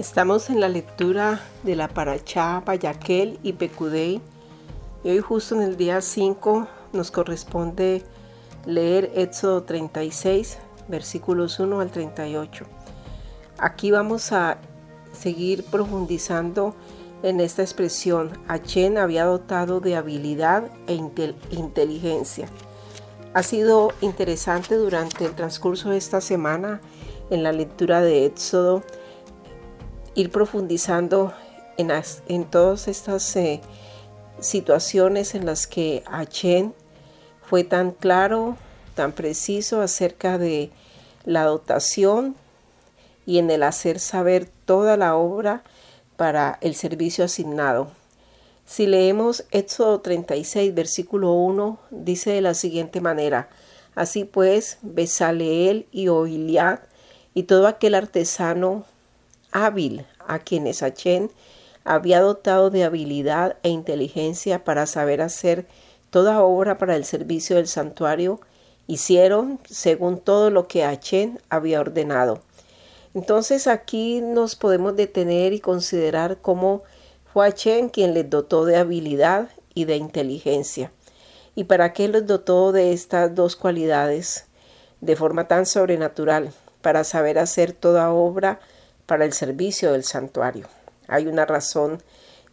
Estamos en la lectura de la Parachá, Bayaquel y Pecudei. Y hoy justo en el día 5 nos corresponde leer Éxodo 36, versículos 1 al 38. Aquí vamos a seguir profundizando en esta expresión. Achen había dotado de habilidad e inteligencia. Ha sido interesante durante el transcurso de esta semana en la lectura de Éxodo ir profundizando en, en todas estas eh, situaciones en las que Achen fue tan claro, tan preciso acerca de la dotación y en el hacer saber toda la obra para el servicio asignado. Si leemos Éxodo 36, versículo 1, dice de la siguiente manera, Así pues, Besaleel y Oiliad y todo aquel artesano hábil a quienes Achén había dotado de habilidad e inteligencia para saber hacer toda obra para el servicio del santuario, hicieron según todo lo que Achén había ordenado. Entonces aquí nos podemos detener y considerar cómo fue Achen quien les dotó de habilidad y de inteligencia. ¿Y para qué les dotó de estas dos cualidades de forma tan sobrenatural? Para saber hacer toda obra para el servicio del santuario. Hay una razón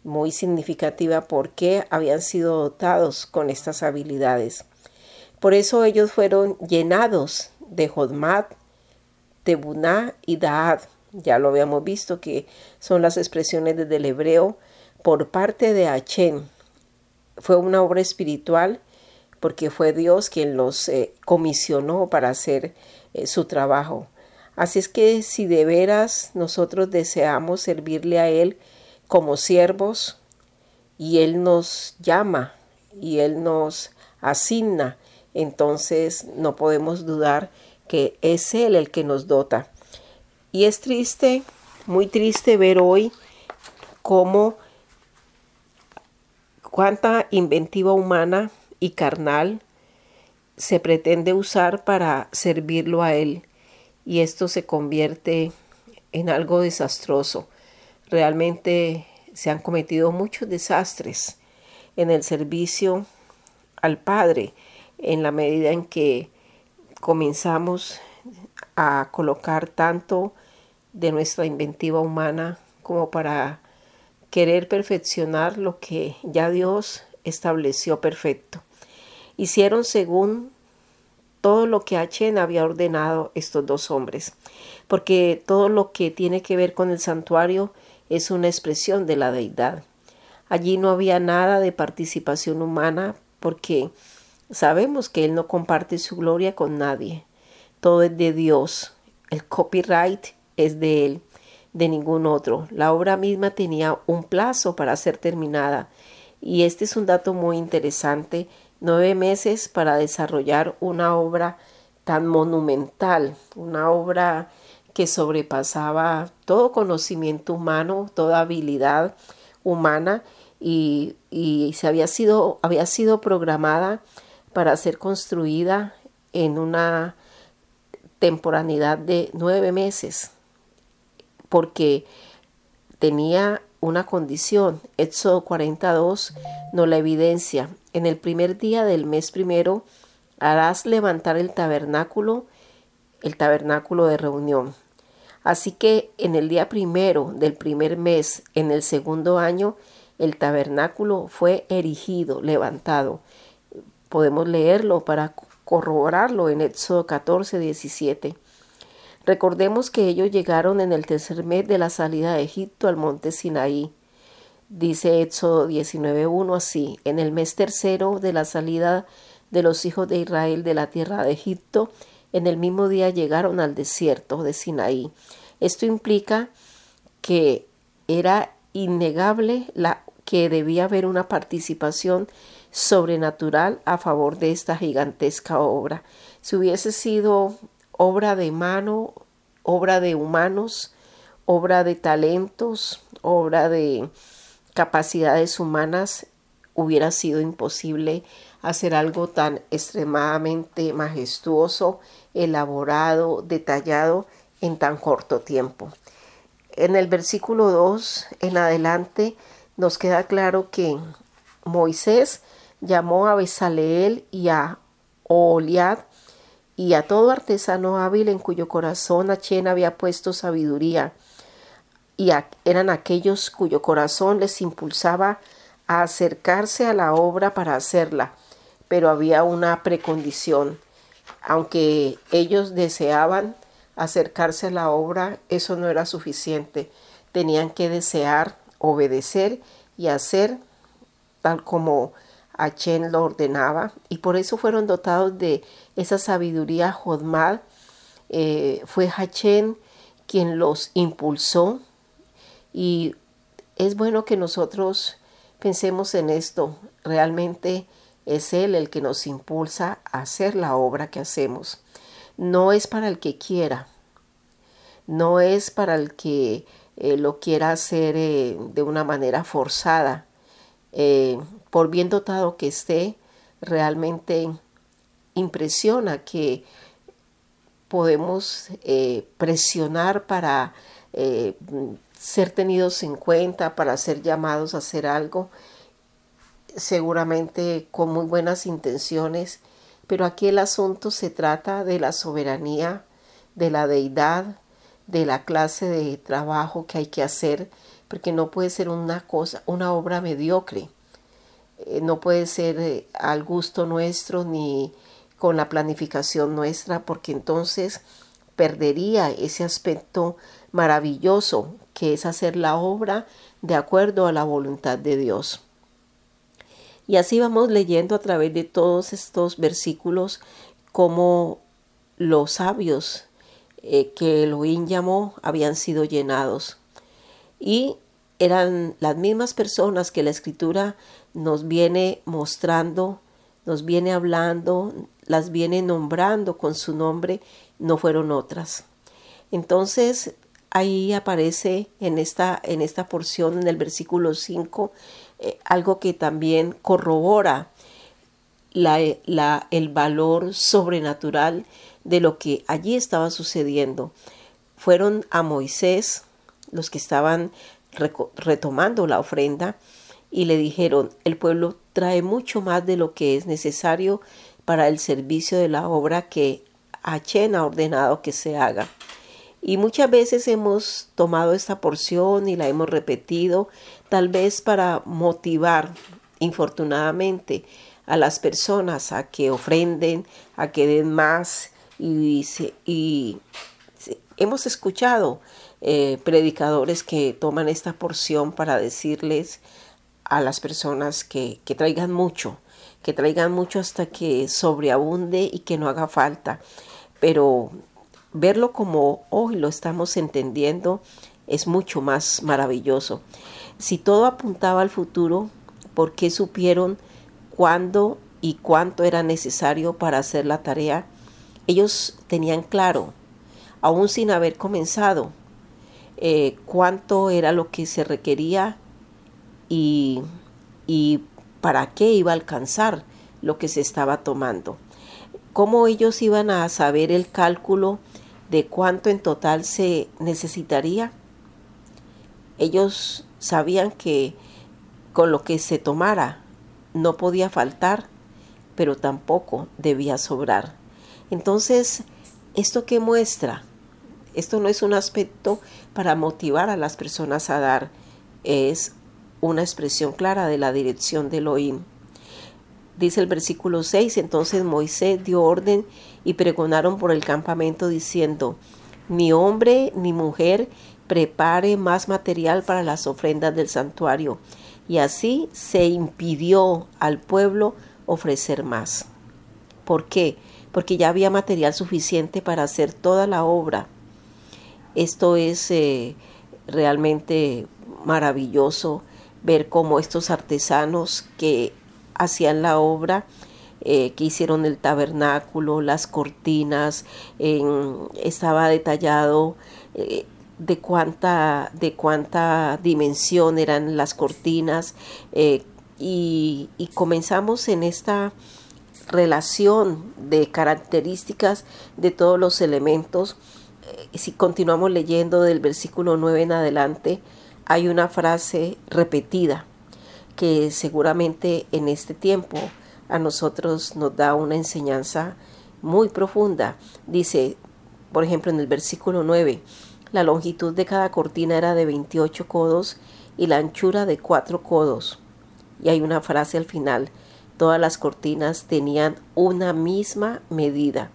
muy significativa por qué habían sido dotados con estas habilidades. Por eso ellos fueron llenados de Jodmat, Tebuná y Daad. Ya lo habíamos visto que son las expresiones desde el hebreo por parte de Achen. Fue una obra espiritual porque fue Dios quien los eh, comisionó para hacer eh, su trabajo. Así es que si de veras nosotros deseamos servirle a Él como siervos y Él nos llama y Él nos asigna, entonces no podemos dudar que es Él el que nos dota. Y es triste, muy triste ver hoy cómo cuánta inventiva humana y carnal se pretende usar para servirlo a Él y esto se convierte en algo desastroso. Realmente se han cometido muchos desastres en el servicio al Padre en la medida en que comenzamos a colocar tanto de nuestra inventiva humana como para querer perfeccionar lo que ya Dios estableció perfecto. Hicieron según todo lo que Achen había ordenado estos dos hombres, porque todo lo que tiene que ver con el santuario es una expresión de la deidad. Allí no había nada de participación humana porque sabemos que Él no comparte su gloria con nadie. Todo es de Dios. El copyright es de Él de ningún otro. La obra misma tenía un plazo para ser terminada y este es un dato muy interesante, nueve meses para desarrollar una obra tan monumental, una obra que sobrepasaba todo conocimiento humano, toda habilidad humana y, y se había sido, había sido programada para ser construida en una temporanidad de nueve meses porque tenía una condición. Éxodo 42 no la evidencia. En el primer día del mes primero harás levantar el tabernáculo, el tabernáculo de reunión. Así que en el día primero del primer mes, en el segundo año, el tabernáculo fue erigido, levantado. Podemos leerlo para corroborarlo en Éxodo 14, 17. Recordemos que ellos llegaron en el tercer mes de la salida de Egipto al monte Sinaí. Dice Éxodo 19.1 así, en el mes tercero de la salida de los hijos de Israel de la tierra de Egipto, en el mismo día llegaron al desierto de Sinaí. Esto implica que era innegable la, que debía haber una participación sobrenatural a favor de esta gigantesca obra. Si hubiese sido obra de mano, obra de humanos, obra de talentos, obra de capacidades humanas, hubiera sido imposible hacer algo tan extremadamente majestuoso, elaborado, detallado en tan corto tiempo. en el versículo 2 en adelante nos queda claro que Moisés llamó a Besaleel y a Oliad y a todo artesano hábil en cuyo corazón Achén había puesto sabiduría, y eran aquellos cuyo corazón les impulsaba a acercarse a la obra para hacerla, pero había una precondición. Aunque ellos deseaban acercarse a la obra, eso no era suficiente. Tenían que desear, obedecer y hacer tal como Achen lo ordenaba, y por eso fueron dotados de esa sabiduría Jodmad. Eh, fue Hachen quien los impulsó, y es bueno que nosotros pensemos en esto. Realmente es Él el que nos impulsa a hacer la obra que hacemos. No es para el que quiera, no es para el que eh, lo quiera hacer eh, de una manera forzada. Eh, por bien dotado que esté, realmente impresiona que podemos presionar para ser tenidos en cuenta, para ser llamados a hacer algo, seguramente con muy buenas intenciones, pero aquí el asunto se trata de la soberanía, de la deidad, de la clase de trabajo que hay que hacer, porque no puede ser una cosa, una obra mediocre. Eh, no puede ser eh, al gusto nuestro ni con la planificación nuestra, porque entonces perdería ese aspecto maravilloso que es hacer la obra de acuerdo a la voluntad de Dios. Y así vamos leyendo a través de todos estos versículos cómo los sabios eh, que Elohim llamó habían sido llenados. Y eran las mismas personas que la escritura nos viene mostrando, nos viene hablando, las viene nombrando con su nombre, no fueron otras. Entonces ahí aparece en esta, en esta porción, en el versículo 5, eh, algo que también corrobora el valor sobrenatural de lo que allí estaba sucediendo. Fueron a Moisés los que estaban retomando la ofrenda y le dijeron, el pueblo trae mucho más de lo que es necesario para el servicio de la obra que Achen ha ordenado que se haga. Y muchas veces hemos tomado esta porción y la hemos repetido, tal vez para motivar, infortunadamente, a las personas a que ofrenden, a que den más. Y, y hemos escuchado eh, predicadores que toman esta porción para decirles a las personas que, que traigan mucho, que traigan mucho hasta que sobreabunde y que no haga falta. Pero verlo como hoy lo estamos entendiendo es mucho más maravilloso. Si todo apuntaba al futuro, ¿por qué supieron cuándo y cuánto era necesario para hacer la tarea? Ellos tenían claro, aún sin haber comenzado, eh, cuánto era lo que se requería y, y para qué iba a alcanzar lo que se estaba tomando. ¿Cómo ellos iban a saber el cálculo de cuánto en total se necesitaría. Ellos sabían que con lo que se tomara no podía faltar, pero tampoco debía sobrar. Entonces, ¿esto qué muestra? Esto no es un aspecto para motivar a las personas a dar, es una expresión clara de la dirección de Elohim. Dice el versículo 6, entonces Moisés dio orden y pregonaron por el campamento diciendo, ni hombre ni mujer prepare más material para las ofrendas del santuario. Y así se impidió al pueblo ofrecer más. ¿Por qué? Porque ya había material suficiente para hacer toda la obra. Esto es eh, realmente maravilloso ver cómo estos artesanos que hacían la obra, eh, que hicieron el tabernáculo, las cortinas, estaba detallado eh, de, cuánta, de cuánta dimensión eran las cortinas eh, y, y comenzamos en esta relación de características de todos los elementos. Si continuamos leyendo del versículo 9 en adelante, hay una frase repetida que seguramente en este tiempo a nosotros nos da una enseñanza muy profunda. Dice, por ejemplo, en el versículo 9, la longitud de cada cortina era de 28 codos y la anchura de 4 codos. Y hay una frase al final, todas las cortinas tenían una misma medida.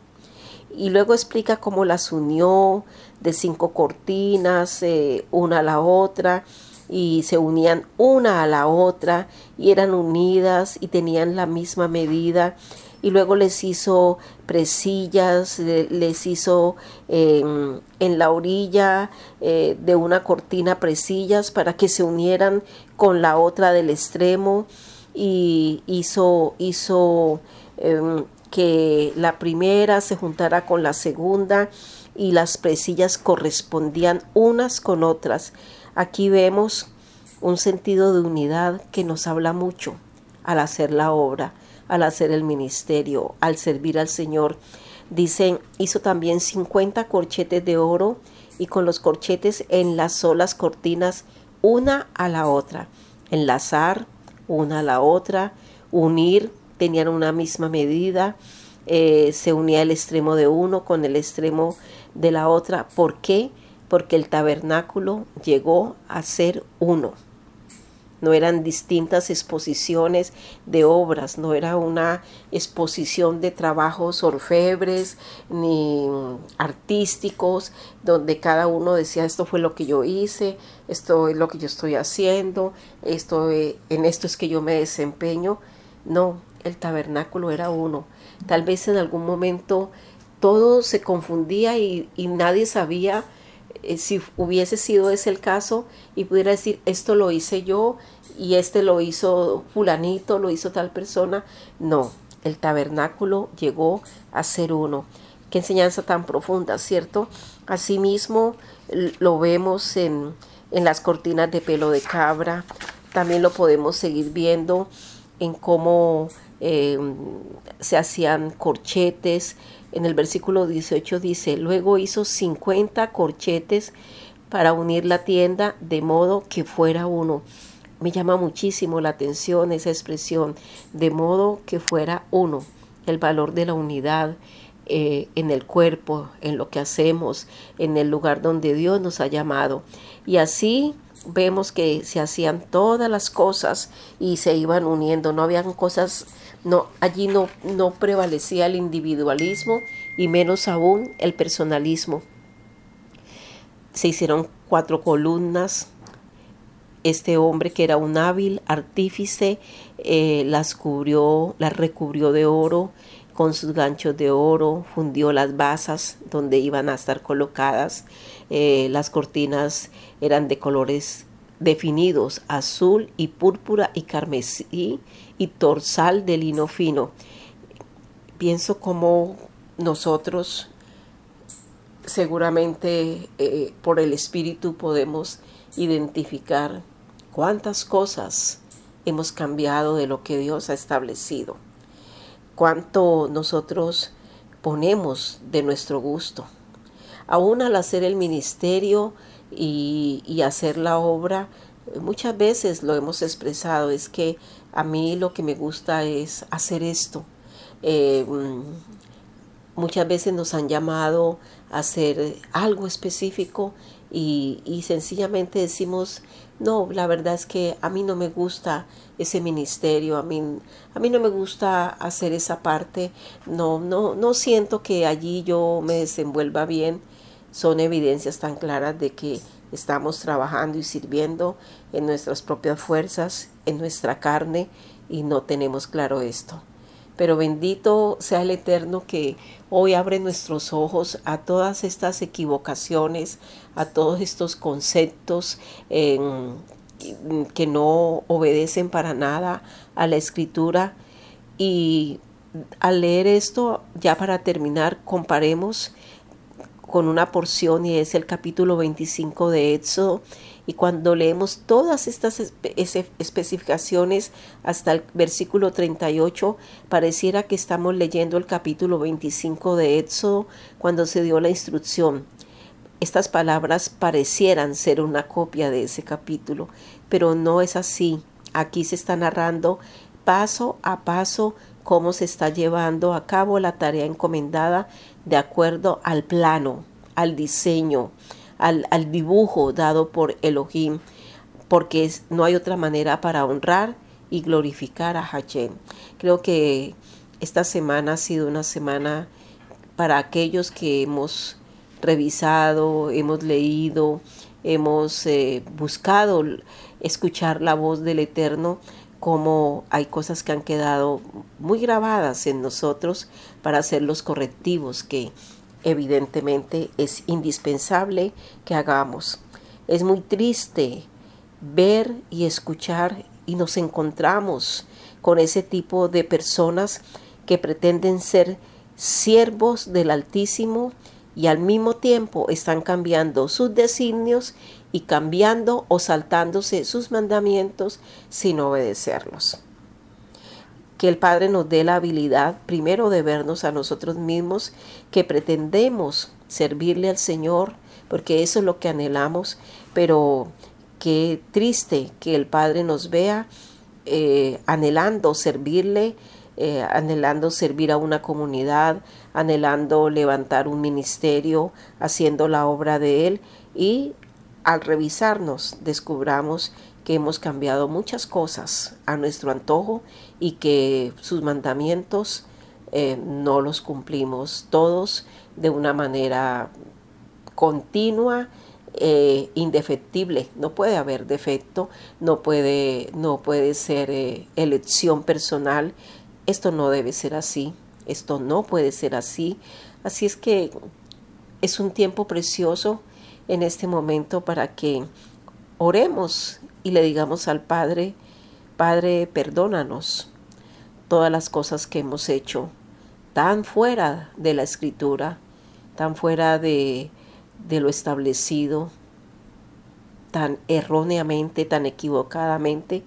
Y luego explica cómo las unió de cinco cortinas, eh, una a la otra, y se unían una a la otra, y eran unidas y tenían la misma medida y luego les hizo presillas, les hizo em, en la orilla eh, de una cortina presillas para que se unieran con la otra del extremo y hizo, hizo em, que la primera se juntara con la segunda y las presillas correspondían unas con otras. Aquí vemos un sentido de unidad que nos habla mucho al hacer la obra al hacer el ministerio, al servir al Señor. Dicen, hizo también 50 corchetes de oro y con los corchetes enlazó las cortinas una a la otra. Enlazar una a la otra, unir, tenían una misma medida, eh, se unía el extremo de uno con el extremo de la otra. ¿Por qué? Porque el tabernáculo llegó a ser uno no eran distintas exposiciones de obras, no era una exposición de trabajos orfebres ni artísticos, donde cada uno decía esto fue lo que yo hice, esto es lo que yo estoy haciendo, esto eh, en esto es que yo me desempeño. No, el tabernáculo era uno. Tal vez en algún momento todo se confundía y, y nadie sabía eh, si hubiese sido ese el caso y pudiera decir esto lo hice yo y este lo hizo fulanito, lo hizo tal persona. No, el tabernáculo llegó a ser uno. Qué enseñanza tan profunda, ¿cierto? Asimismo lo vemos en, en las cortinas de pelo de cabra, también lo podemos seguir viendo en cómo eh, se hacían corchetes, en el versículo 18 dice, luego hizo 50 corchetes para unir la tienda de modo que fuera uno. Me llama muchísimo la atención esa expresión, de modo que fuera uno, el valor de la unidad eh, en el cuerpo, en lo que hacemos, en el lugar donde Dios nos ha llamado. Y así vemos que se hacían todas las cosas y se iban uniendo, no habían cosas no, allí no, no prevalecía el individualismo y menos aún el personalismo. Se hicieron cuatro columnas. Este hombre que era un hábil artífice eh, las cubrió, las recubrió de oro con sus ganchos de oro, fundió las basas donde iban a estar colocadas. Eh, las cortinas eran de colores definidos, azul y púrpura y carmesí y torsal de lino fino. Pienso como nosotros seguramente eh, por el Espíritu podemos identificar cuántas cosas hemos cambiado de lo que Dios ha establecido, cuánto nosotros ponemos de nuestro gusto. Aún al hacer el ministerio y, y hacer la obra, muchas veces lo hemos expresado, es que a mí lo que me gusta es hacer esto. Eh, muchas veces nos han llamado a hacer algo específico y, sencillamente decimos, no, la verdad es que a mí no me gusta ese ministerio, a mí, a mí no me gusta hacer esa parte, no, no, no siento que allí yo me desenvuelva bien. Son evidencias tan claras de que estamos trabajando y sirviendo en nuestras propias fuerzas, en nuestra carne, y no tenemos claro esto. Pero bendito sea el Eterno que hoy abre nuestros ojos a todas estas equivocaciones, a todos estos conceptos que no obedecen para nada a la escritura. Y al leer esto, ya para terminar, comparemos con una porción y es el capítulo 25 de Éxodo. Y cuando leemos todas estas especificaciones hasta el versículo 38, pareciera que estamos leyendo el capítulo 25 de Éxodo cuando se dio la instrucción. estas palabras parecieran ser una copia de ese capítulo, pero no es así. Aquí se está narrando paso a paso cómo se está llevando a cabo la tarea encomendada de acuerdo al plano, al diseño, al, dibujo dado por Elohim, porque no hay otra manera para honrar y glorificar a Hashem. Creo que esta semana ha sido una semana para aquellos que hemos revisado, hemos leído, hemos eh, buscado escuchar la voz del Eterno, como hay cosas que han quedado muy grabadas en nosotros para hacer los correctivos que evidentemente es indispensable que hagamos. Es muy triste ver y escuchar y nos encontramos con ese tipo de personas que pretenden ser siervos del Altísimo y al mismo tiempo están cambiando sus designios y cambiando o saltándose sus mandamientos sin obedecerlos. Que el Padre nos dé la habilidad primero de vernos a nosotros mismos que pretendemos servirle al Señor, porque eso es lo que anhelamos, pero qué triste que el Padre nos vea eh, anhelando servirle, eh, anhelando servir a una comunidad, anhelando levantar un ministerio, haciendo la obra de Él y al revisarnos descubramos que hemos cambiado muchas cosas a nuestro antojo y que sus mandamientos eh, no los cumplimos todos de una manera continua eh, indefectible no puede haber defecto no puede no puede ser elección personal esto no debe ser así, esto no puede ser así. Así es que es un tiempo precioso en este momento para que oremos y le digamos al Padre, Padre, perdónanos todas las cosas que hemos hecho tan fuera de la escritura, tan fuera de, de lo establecido, tan erróneamente, tan equivocadamente,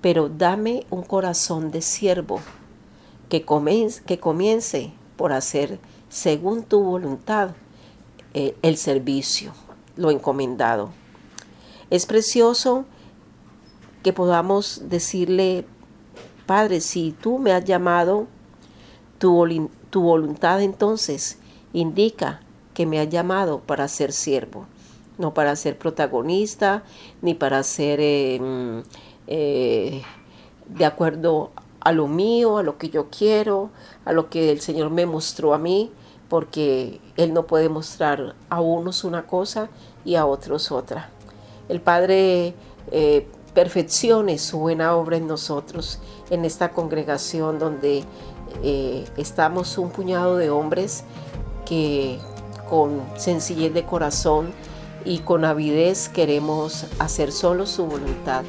pero dame un corazón de siervo que comience, que comience por hacer según tu voluntad eh, el servicio, lo encomendado. Es precioso que podamos decirle, Padre, si tú me has llamado, tu, tu voluntad entonces indica que me has llamado para ser siervo, no para ser protagonista, ni para ser mm, eh, de acuerdo a lo mío, a lo que yo quiero, a lo que el Señor me mostró a mí, porque Él no puede mostrar a unos una cosa y a otros otra. El Padre eh, perfeccione su buena obra en nosotros, en esta congregación donde eh, estamos un puñado de hombres que con sencillez de corazón y con avidez queremos hacer solo su voluntad